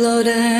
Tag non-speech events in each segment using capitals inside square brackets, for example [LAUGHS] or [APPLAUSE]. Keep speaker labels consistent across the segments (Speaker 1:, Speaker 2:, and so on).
Speaker 1: Floating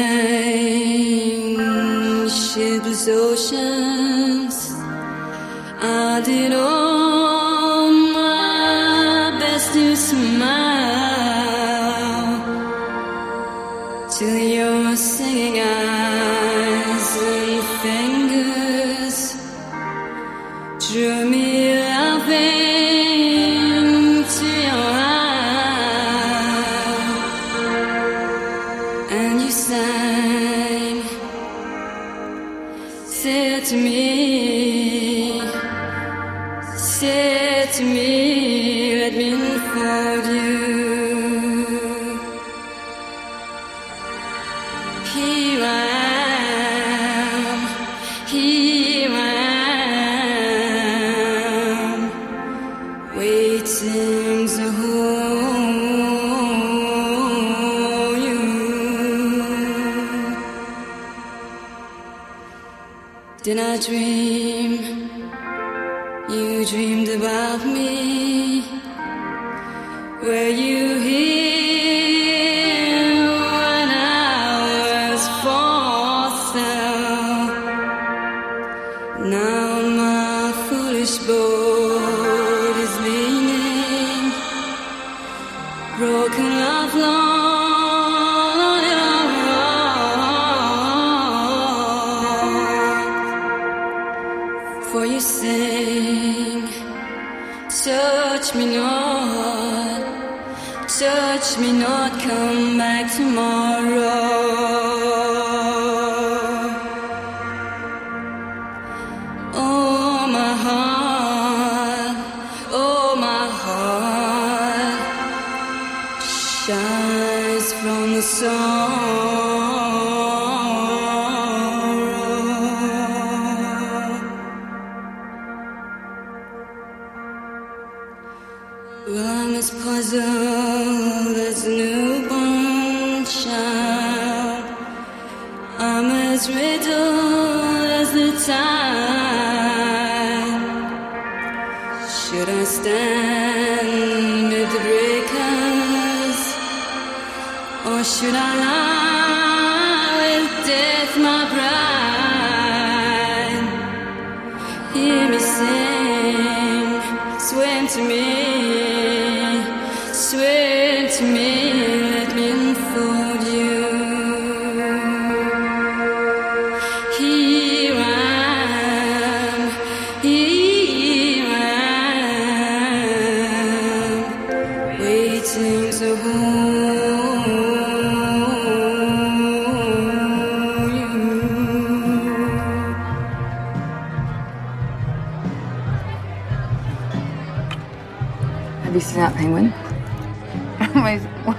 Speaker 1: [LAUGHS]
Speaker 2: what?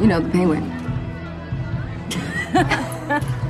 Speaker 2: You know the penguin. [LAUGHS]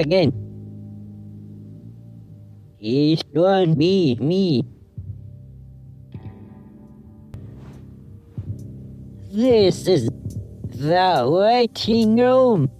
Speaker 3: again. It won't be me. This is the waiting room.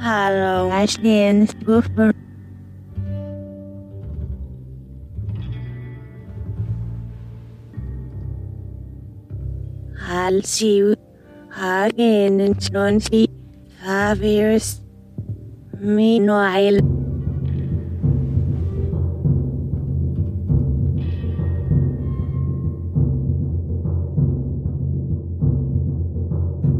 Speaker 4: Hello, Ashton Spoofer. I'll see you again in 25 years. Meanwhile,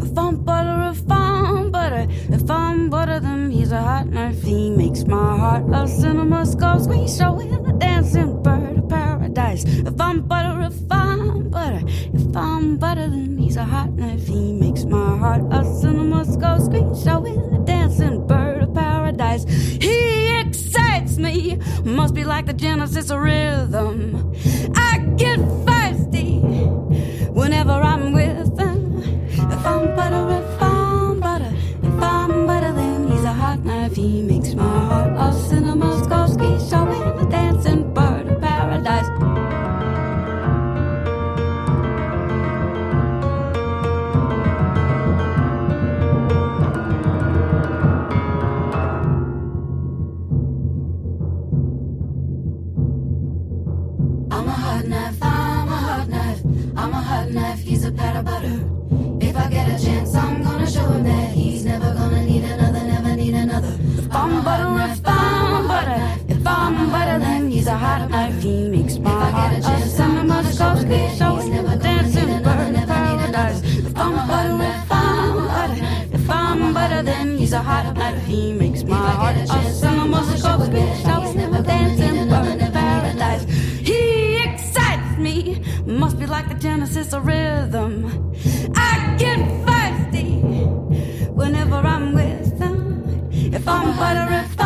Speaker 5: If I'm butter, if I'm butter, if I'm butter, then he's a hot knife. He makes my heart a cinema scope screen showing a dancing bird If I'm butter, if I'm butter, if I'm butter, then he's a hot knife. He makes my heart a cinema scope screen showing a dancing bird of paradise. He excites me, must be like the genesis rhythm. I get feisty whenever I'm with him. If I'm butter, if I'm butter, if I'm butter, then he's a hot knife. He makes my heart a cinema
Speaker 6: he's a
Speaker 5: hot knife. He makes my heart a cinema scope, showing the dancing bird in paradise. He excites me, must be like the genesis of rhythm. I get feisty whenever I'm with him. If I'm butter, if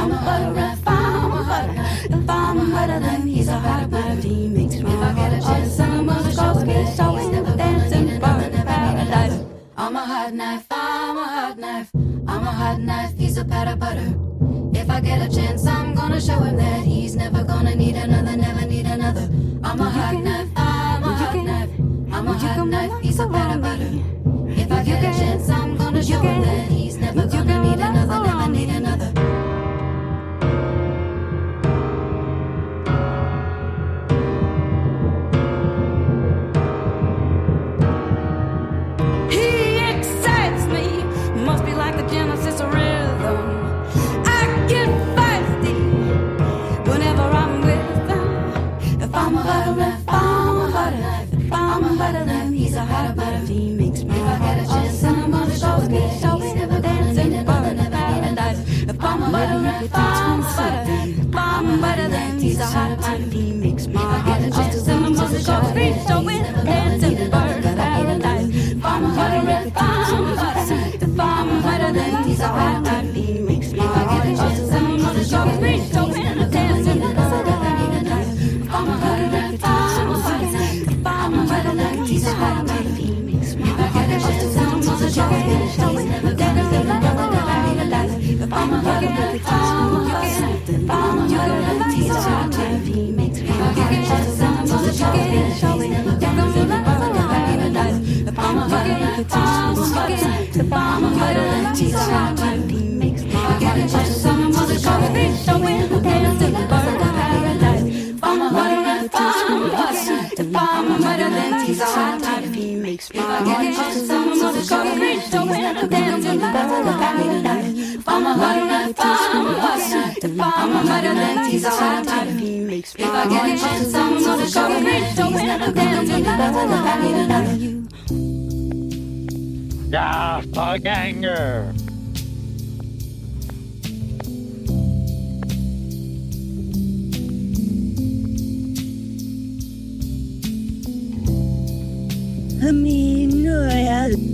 Speaker 5: I'm butter, if I'm butter, if I'm butter, then he's a hot knife. He makes my heart a cinema scope, screech, showing the dancing bird in paradise.
Speaker 6: I'm a hot knife, I'm a hot knife. I'm a hot knife, he's a pat of butter. If I get a chance, I'm gonna show him that he's never gonna need another, never need another. I'm a hot knife, I'm a hot knife. I'm a hot knife, he's a pat of butter.
Speaker 5: Then he's if I'm a butter, then he's a hot butter. He makes my heart a cinema show, showing the dancing bird in paradise. If I'm a butter, if I'm a butter, if I'm a butter, then he's a hot butter. He makes my heart a cinema show, showing the dancing bird in paradise. If I'm a butter, if I'm a butter, if I'm a butter, then he's a hot butter. He makes my heart a cinema show, showing the dancing bird in paradise.
Speaker 7: Doppelganger.
Speaker 4: Aminoya.
Speaker 6: I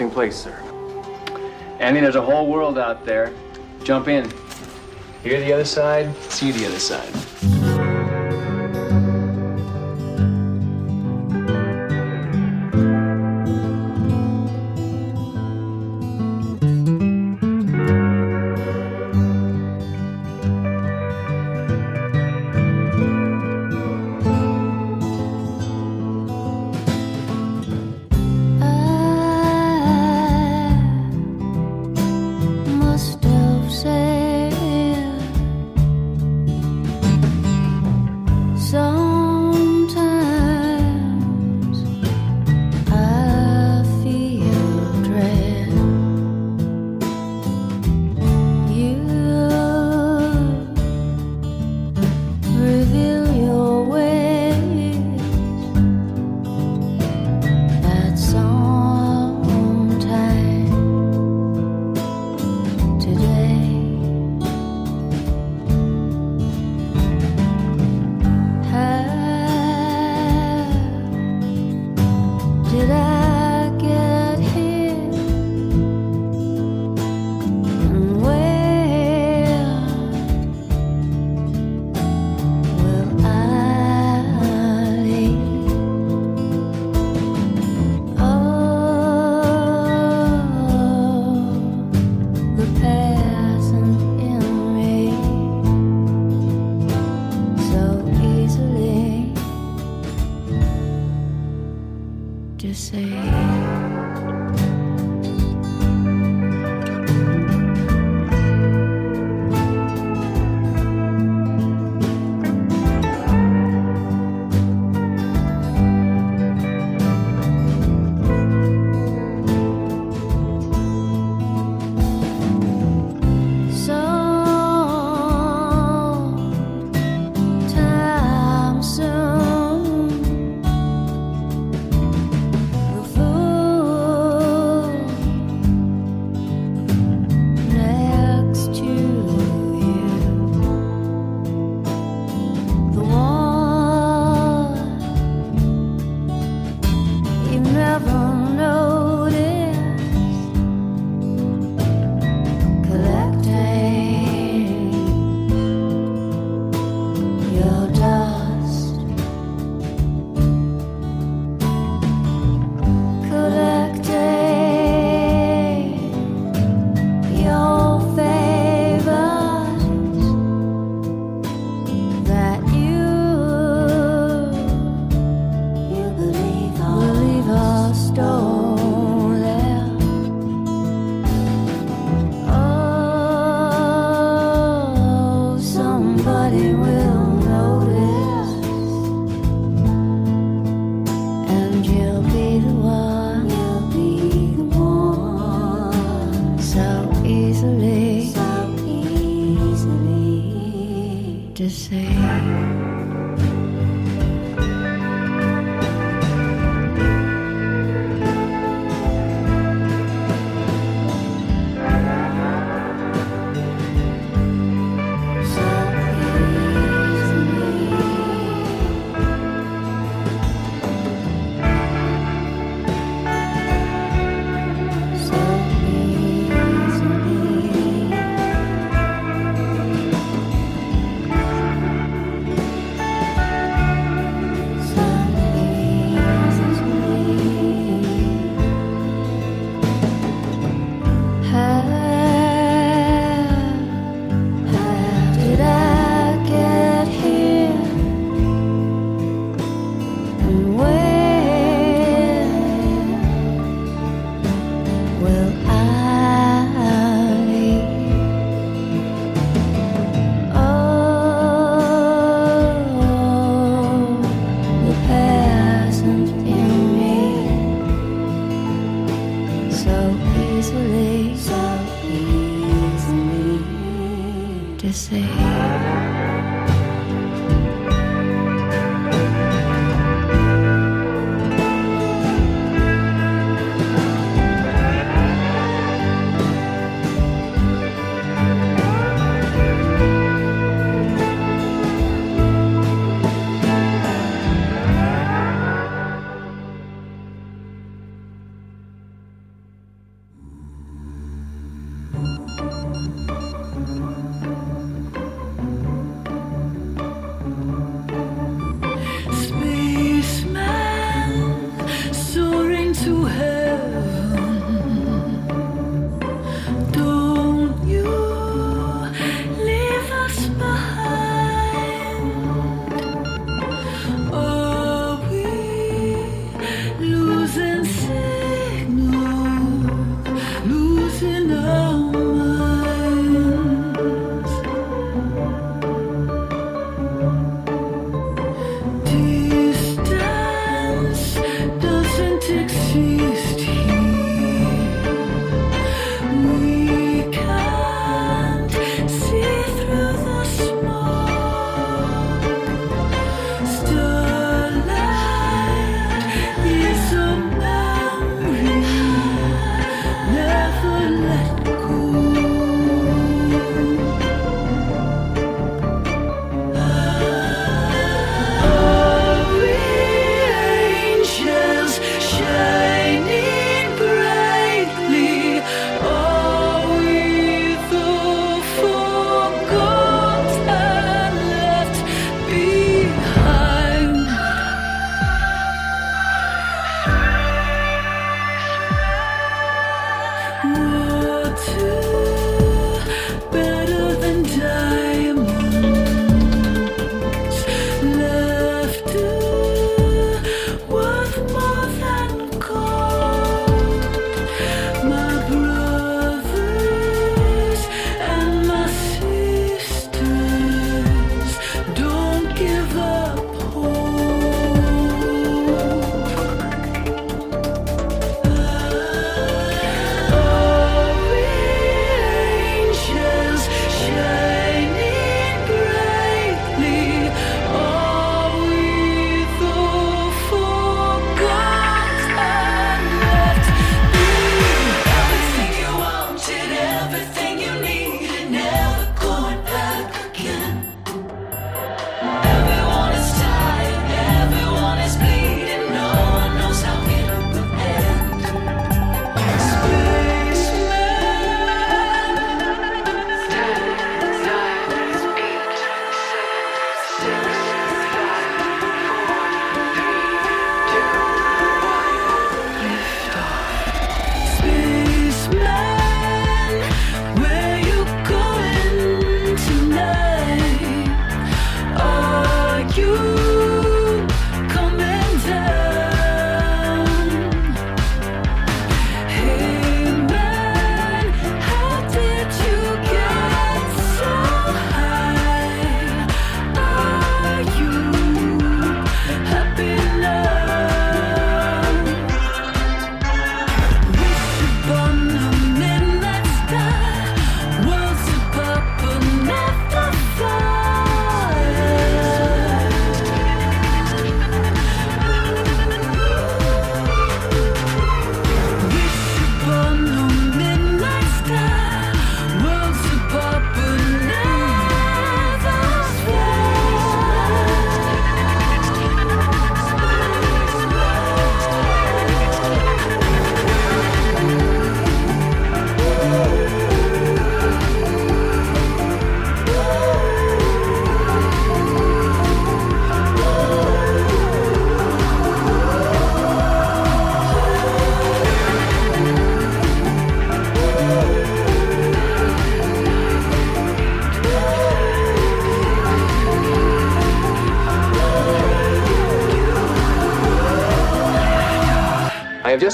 Speaker 8: interesting place, sir. Andy, there's a whole world out there. Jump in. Hear the other side, see the other side.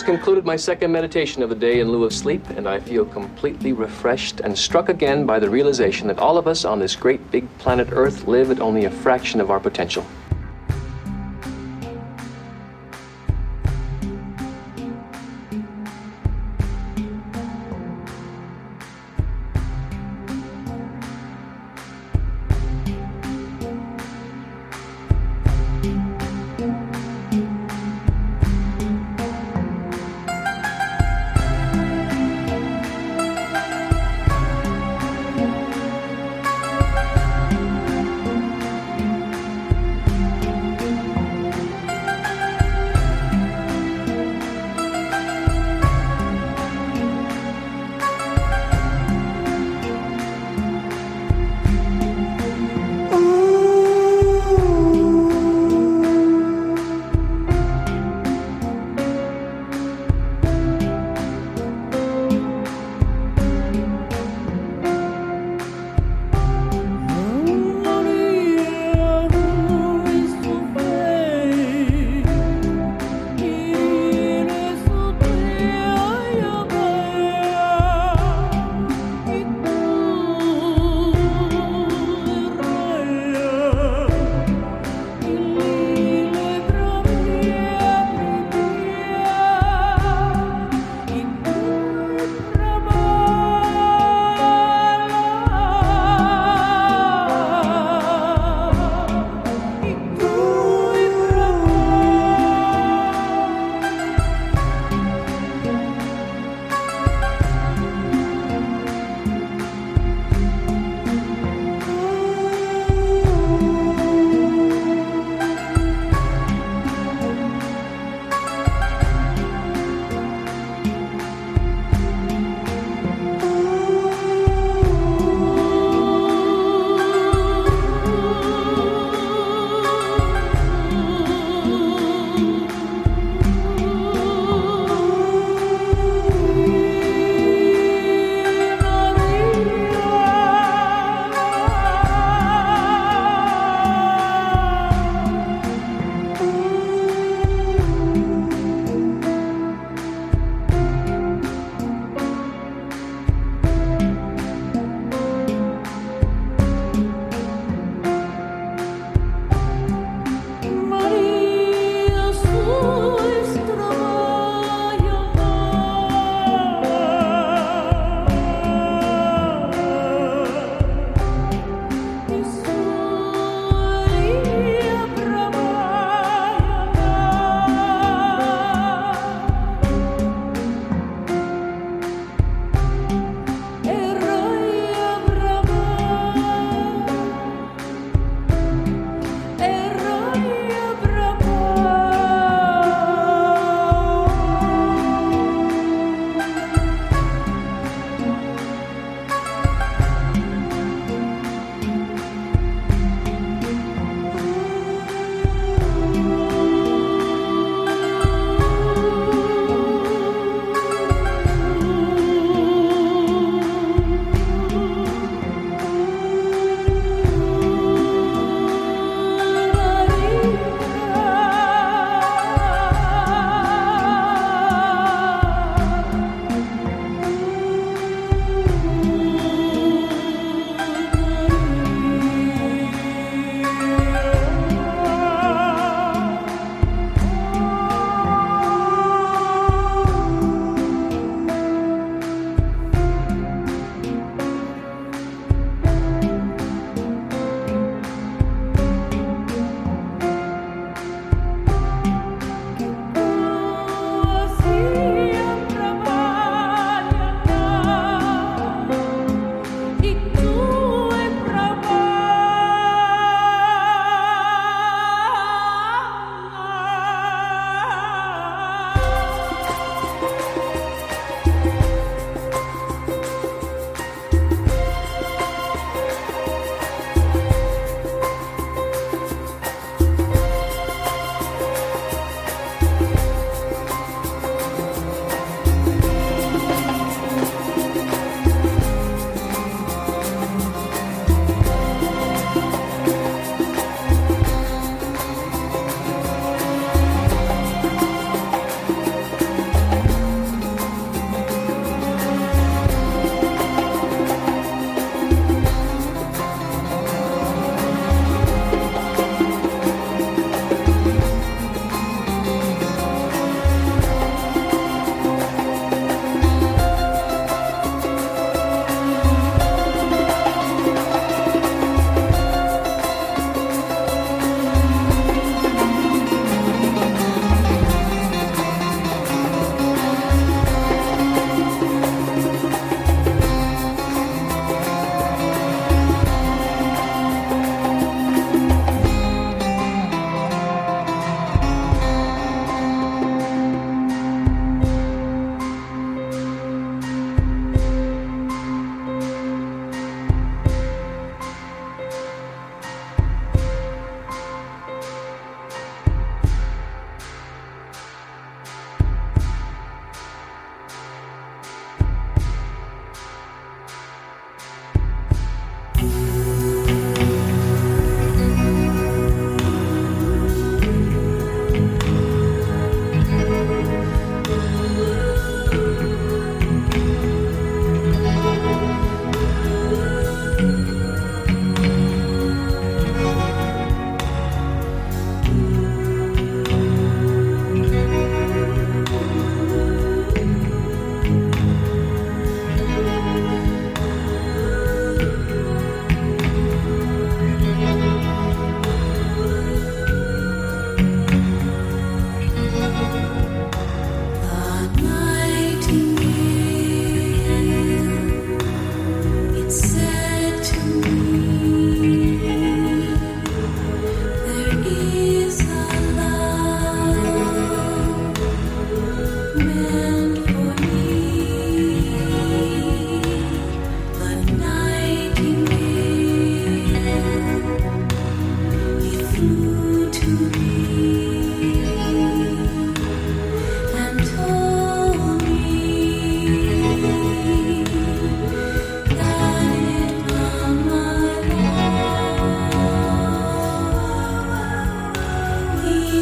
Speaker 9: Concluded my second meditation of the day in lieu of sleep, and I feel completely refreshed and struck again by the realization that all of us on this great big planet Earth live at only a fraction of our potential.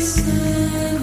Speaker 8: Christmas.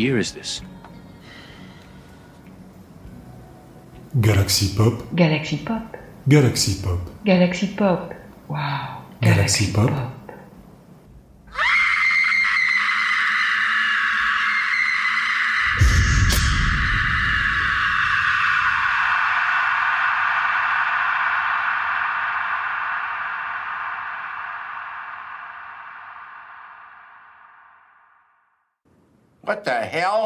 Speaker 8: Year is this?
Speaker 10: Galaxy Pop,
Speaker 11: Galaxy Pop.
Speaker 10: Galaxy Pop,
Speaker 11: Galaxy Pop. Wow.
Speaker 10: Galaxy Pop.
Speaker 12: What the hell?